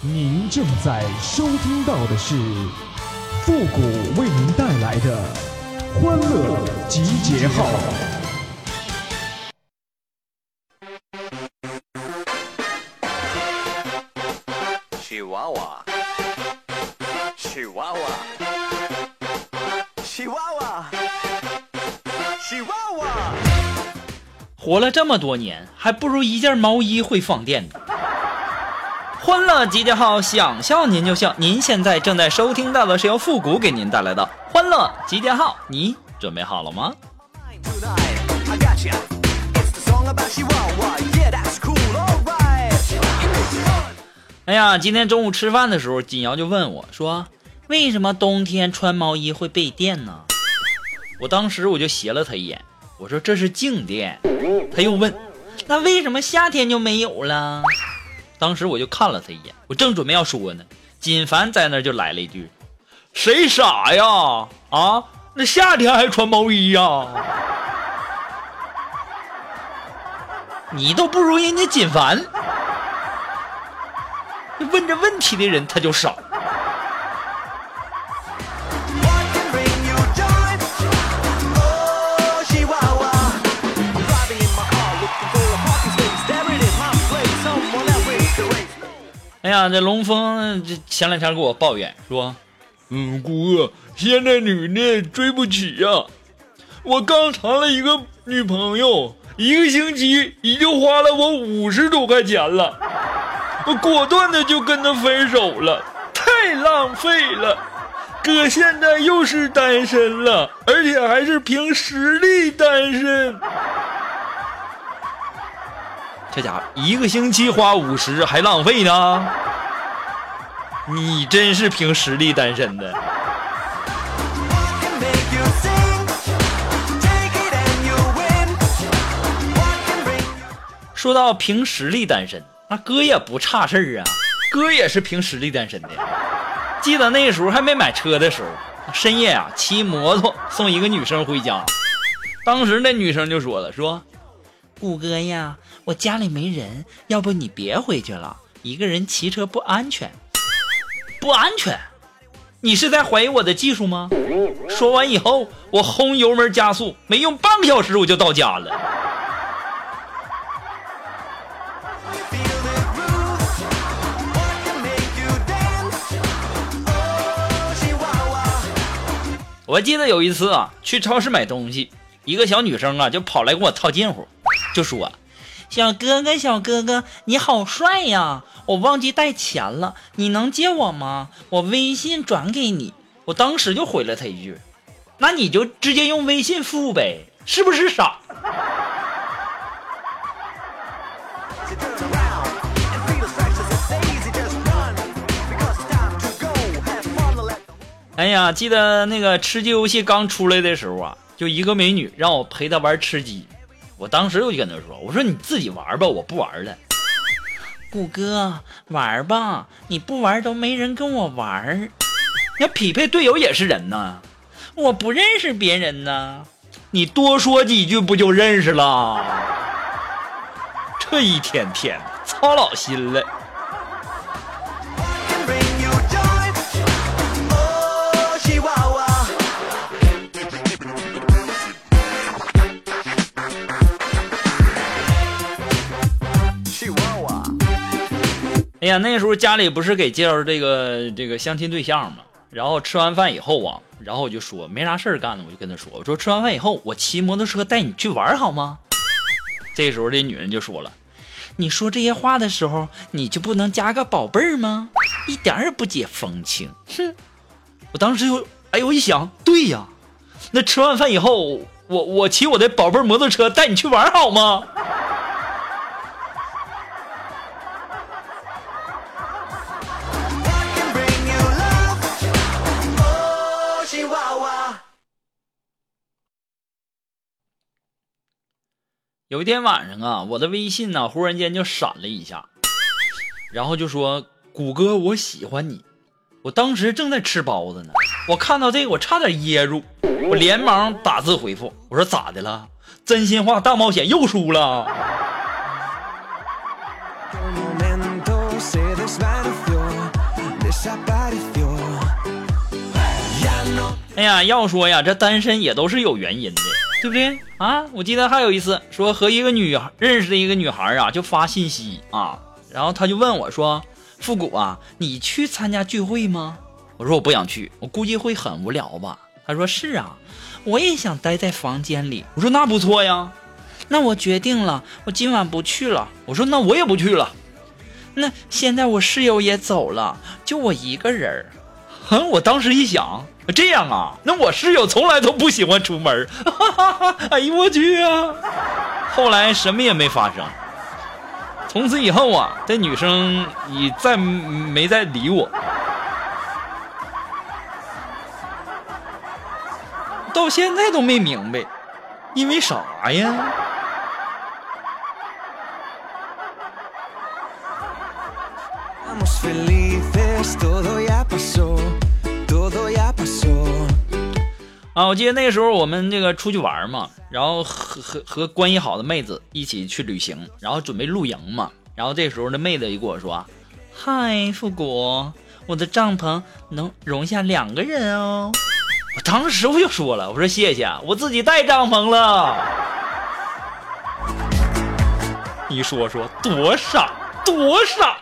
您正在收听到的是复古为您带来的欢乐集结号。chihuahua chihuahua chihuahua chihuahua 活了这么多年，还不如一件毛衣会放电呢。欢乐集结号，想笑您就笑。您现在正在收听到的是由复古给您带来的欢乐集结号，你准备好了吗？哎呀，今天中午吃饭的时候，金瑶就问我说：“为什么冬天穿毛衣会被电呢？”我当时我就斜了他一眼，我说：“这是静电。”他又问：“那为什么夏天就没有了？”当时我就看了他一眼，我正准备要说呢，锦凡在那就来了一句：“谁傻呀？啊，那夏天还穿毛衣呀？你都不如人家锦凡。”问这问题的人他就傻。哎呀，这龙峰这前两天给我抱怨说，嗯，姑哥，现在女的追不起呀、我刚谈了一个女朋友，一个星期已经花了我五十多块钱了，我果断的就跟她分手了，太浪费了。哥现在又是单身了，而且还是凭实力单身。这家伙一个星期花五十还浪费呢，你真是凭实力单身的。说到凭实力单身，那哥也不差事儿啊，哥也是凭实力单身的。记得那时候还没买车的时候，深夜啊骑摩托送一个女生回家，当时那女生就说了，说，谷哥呀，我家里没人，要不你别回去了，一个人骑车不安全。不安全？你是在怀疑我的技术吗？说完以后，我轰油门加速，没用半个小时我就到家了。我记得有一次啊，去超市买东西，一个小女生啊就跑来跟我套近乎，就说：“小哥哥，小哥哥，你好帅呀！我忘记带钱了，你能借我吗？我微信转给你。”我当时就回了他一句：“那你就直接用微信付呗，是不是傻哎呀，记得那个吃鸡游戏刚出来的时候啊，就一个美女让我陪她玩吃鸡，我当时我就跟他说：“我说你自己玩吧，我不玩了。”谷哥，玩吧，你不玩都没人跟我玩儿。那匹配队友也是人呐，我不认识别人呐，你多说几句不就认识了？这一天天操老心了。呀，那时候家里不是给介绍这个这个相亲对象嘛，然后吃完饭以后啊，然后我就说没啥事儿干了，我就跟他说，我说吃完饭以后我骑摩托车带你去玩好吗？这时候这女人就说了，你说这些话的时候，你就不能加个宝贝儿吗？一点也不解风情。哼！我当时就哎呦，我一想，对呀，那吃完饭以后，我我骑我的宝贝儿摩托车带你去玩好吗？有一天晚上啊我的微信呢忽然间就闪了一下。然后就说谷歌我喜欢你。我当时正在吃包子呢。我看到这个我差点噎住。我连忙打字回复。我说咋的了？真心话大冒险又输了。哎呀要说呀这单身也都是有原因的。对不对啊？我记得还有一次，说和一个女孩认识的一个女孩啊，就发信息啊，然后她就问我说：“复古啊，你去参加聚会吗？”我说我不想去，我估计会很无聊吧。她说是啊，我也想待在房间里。我说那不错呀，那我决定了，我今晚不去了。我说那我也不去了。那现在我室友也走了，就我一个人儿。哼，我当时一想，这样啊，那我室友从来都不喜欢出门。哈哈哈！哎呦我去啊！后来什么也没发生。从此以后啊，这女生也再没再理我。到现在都没明白，因为啥呀？啊，我记得那时候我们这个出去玩嘛，然后和和和关系好的妹子一起去旅行，然后准备露营嘛。然后这时候那妹子就跟我说：“嗨，复古，我的帐篷能容下两个人哦。”我当时我就说了，我说谢谢，我自己带帐篷了。你说说多傻多傻！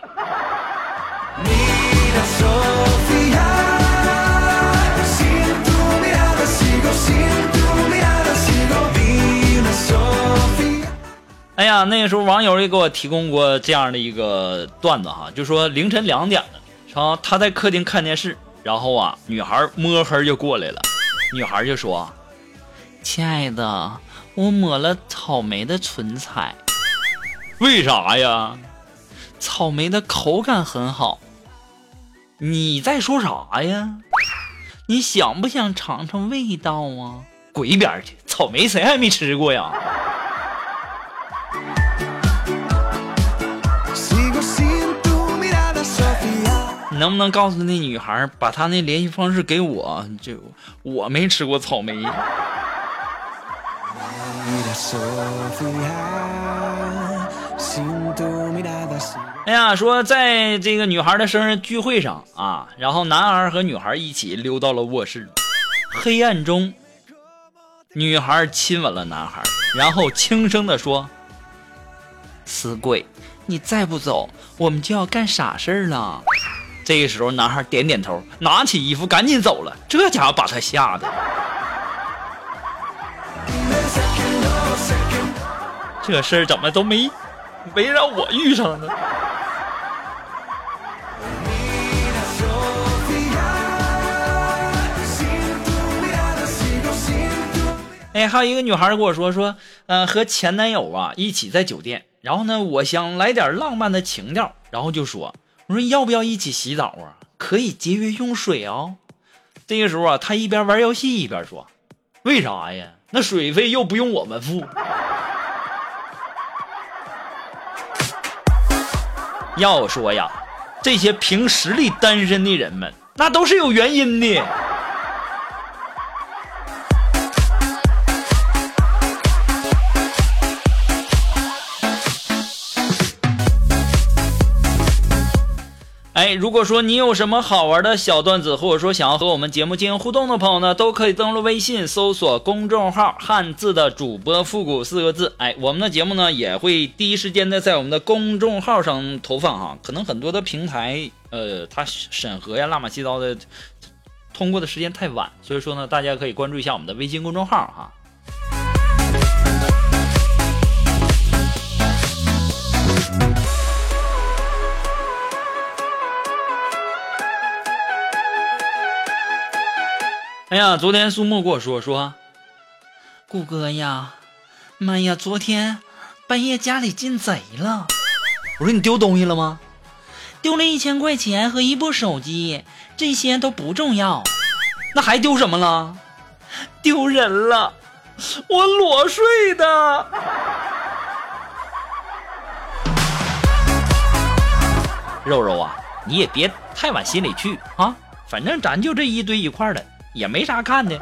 哎呀，那个时候网友也给我提供过这样的一个段子哈，就说凌晨两点了，啊，他在客厅看电视，然后啊，女孩摸黑就过来了，女孩就说：“亲爱的，我抹了草莓的唇彩，为啥呀？草莓的口感很好。你在说啥呀？你想不想尝尝味道啊？滚一边去！草莓谁还没吃过呀？”能不能告诉那女孩，把她那联系方式给我？就我没吃过草莓。哎呀，说在这个女孩的生日聚会上啊，然后男孩和女孩一起溜到了卧室，黑暗中，女孩亲吻了男孩，然后轻声的说：“死鬼，你再不走，我们就要干傻事儿了。”这个时候，男孩点点头，拿起衣服赶紧走了。这家伙把他吓的。这事儿怎么都没没让我遇上呢？哎，还有一个女孩跟我说说，呃，和前男友啊一起在酒店，然后呢，我想来点浪漫的情调，然后就说，我说要不要一起洗澡啊？可以节约用水哦。这个时候啊，他一边玩游戏一边说，为啥呀？那水费又不用我们付。要说呀，这些凭实力单身的人们，那都是有原因的。如果说你有什么好玩的小段子，或者说想要和我们节目进行互动的朋友呢，都可以登录微信搜索公众号“汉字的主播复古”四个字。哎，我们的节目呢也会第一时间的在我们的公众号上投放哈。可能很多的平台，呃，它审核呀、乱码七糟的，通过的时间太晚，所以说呢，大家可以关注一下我们的微信公众号哈。哎呀，昨天苏木跟我说说，顾哥呀，妈呀，昨天半夜家里进贼了。我说你丢东西了吗？丢了一千块钱和一部手机，这些都不重要。那还丢什么了？丢人了，我裸睡的。肉肉啊，你也别太往心里去啊，反正咱就这一堆一块的。也没啥看的。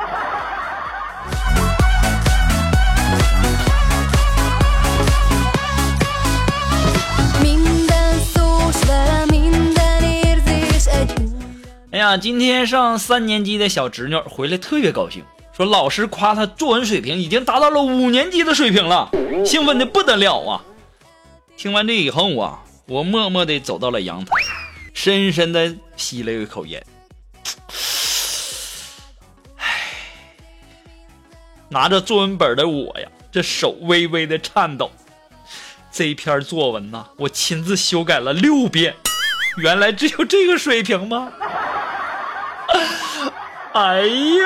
哎呀，今天上三年级的小侄女回来特别高兴，说老师夸她作文水平已经达到了五年级的水平了，兴奋的不得了啊！听完这以后啊，我默默的走到了阳台，深深的吸了一口烟，拿着作文本的我呀，这手微微的颤抖。这篇作文呐，我亲自修改了六遍，原来只有这个水平吗？哎呀！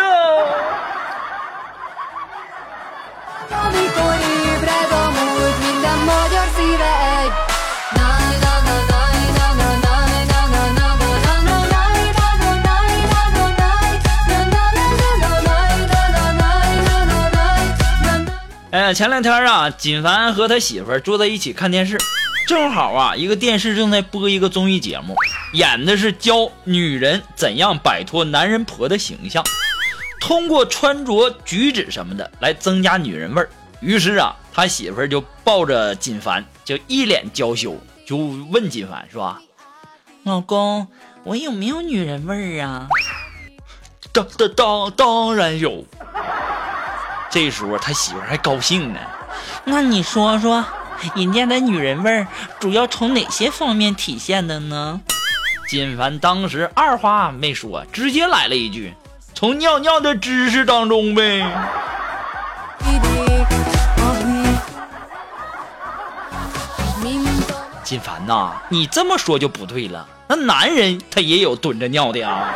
前两天啊，锦凡和他媳妇坐在一起看电视，正好啊，一个电视正在播一个综艺节目，演的是教女人怎样摆脱男人婆的形象，通过穿着举止什么的来增加女人味儿。于是啊，他媳妇就抱着锦凡，就一脸娇羞，就问锦凡是吧：“老公，我有没有女人味儿啊？”当当当当然有。这时候他媳妇儿还高兴呢。那你说说，人家的女人味儿主要从哪些方面体现的呢？金凡当时二话没说，直接来了一句：“从尿尿的知识当中呗。Ibig, abig. Mint a ”金凡呐，你这么说就不对了。那男人他也有蹲着尿的啊。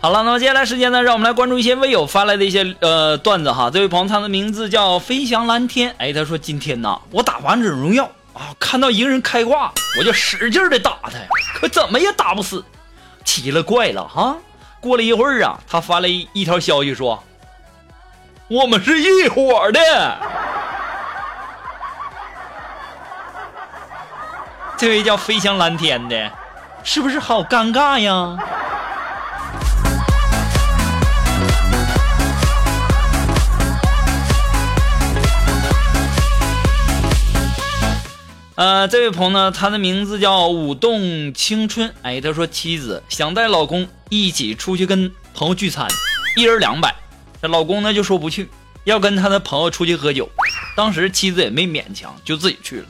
好了那么接下来时间呢让我们来关注一些微友发来的一些呃段子哈这位朋友他的名字叫飞翔蓝天哎他说今天呢我打王者荣耀啊看到一个人开挂我就使劲的打他呀可怎么也打不死奇了怪了哈过了一会儿啊，他发了一一条消息说，我们是一伙的。这位叫飞翔蓝天的，是不是好尴尬呀？呃，这位朋友呢，他的名字叫舞动青春。哎，他说妻子想带老公一起出去跟朋友聚餐，一人两百。这老公呢就说不去，要跟他的朋友出去喝酒。当时妻子也没勉强，就自己去了。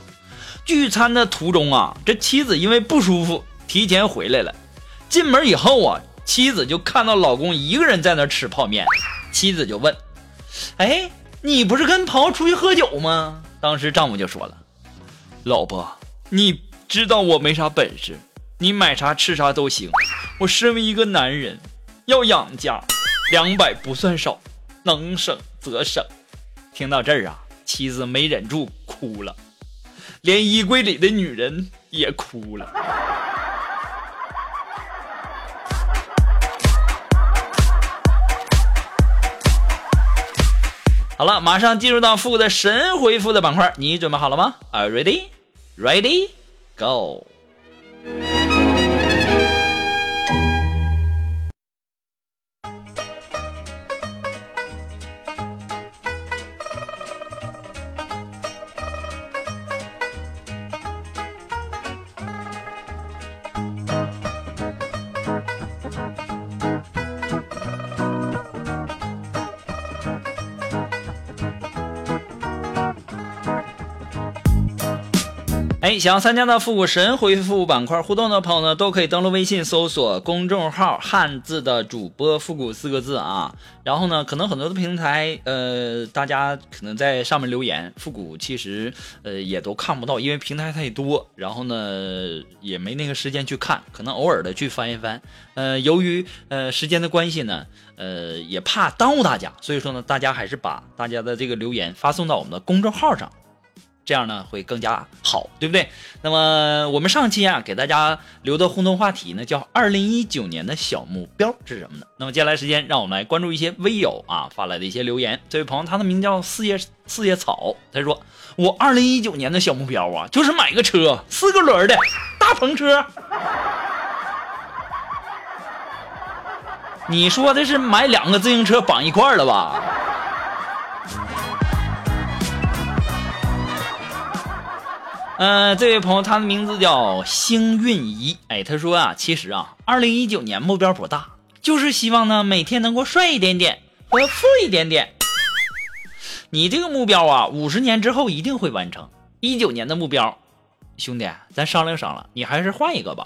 聚餐的途中啊，这妻子因为不舒服，提前回来了。进门以后啊，妻子就看到老公一个人在那吃泡面，妻子就问：“哎，你不是跟朋友出去喝酒吗？”当时丈夫就说了。老婆，你知道我没啥本事，你买啥吃啥都行。我身为一个男人，要养家，两百不算少，能省则省。听到这儿啊，妻子没忍住哭了，连衣柜里的女人也哭了。好了，马上进入到复的神回复的板块，你准备好了吗？Are you ready? Ready? Go! 哎，想要参加到复古神回复板块互动的朋友呢，都可以登录微信搜索公众号“汉字的主播复古”四个字啊。然后呢，可能很多的平台，呃，大家可能在上面留言，复古其实呃也都看不到，因为平台太多，然后呢也没那个时间去看，可能偶尔的去翻一翻。呃，由于呃时间的关系呢，呃也怕耽误大家，所以说呢，大家还是把大家的这个留言发送到我们的公众号上。这样呢会更加好，对不对？那么我们上期啊给大家留的互动话题呢叫二零一九年的小目标是什么呢？那么接下来时间让我们来关注一些微友啊发来的一些留言。这位朋友他的名叫四叶四叶草，他说我二零一九年的小目标啊就是买个车，四个轮的大篷车。你说的是买两个自行车绑一块儿了吧？呃，这位朋友，他的名字叫星运怡。哎，他说啊，其实啊，二零一九年目标不大，就是希望呢每天能够帅一点点和富一点点。你这个目标啊，五十年之后一定会完成。一九年的目标，兄弟，咱商量商量，你还是换一个吧。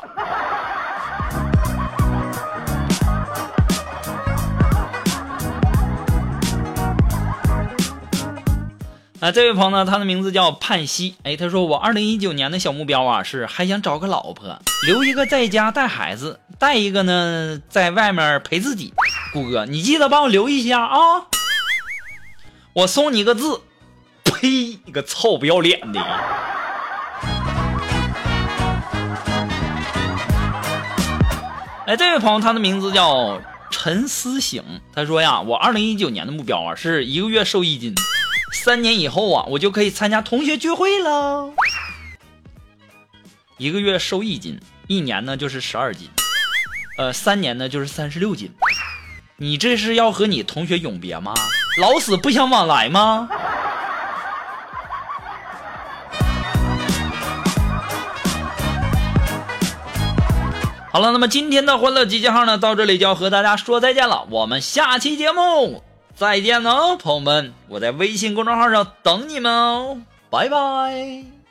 啊，这位朋友呢，他的名字叫盼希。哎，他说我二零一九年的小目标啊是还想找个老婆，留一个在家带孩子，带一个呢在外面陪自己。顾哥，你记得帮我留一下啊！我送你个字，呸！你个臭不要脸的！哎，这位朋友，他的名字叫陈思醒。他说呀，我二零一九年的目标啊是一个月瘦一斤。三年以后啊，我就可以参加同学聚会喽。一个月瘦一斤，一年呢就是十二斤，呃，三年呢就是三十六斤。你这是要和你同学永别吗？老死不相往来吗？好了，那么今天的欢乐集结号呢，到这里就要和大家说再见了。我们下期节目。再见喽，朋友们！我在微信公众号上等你们哦，拜拜。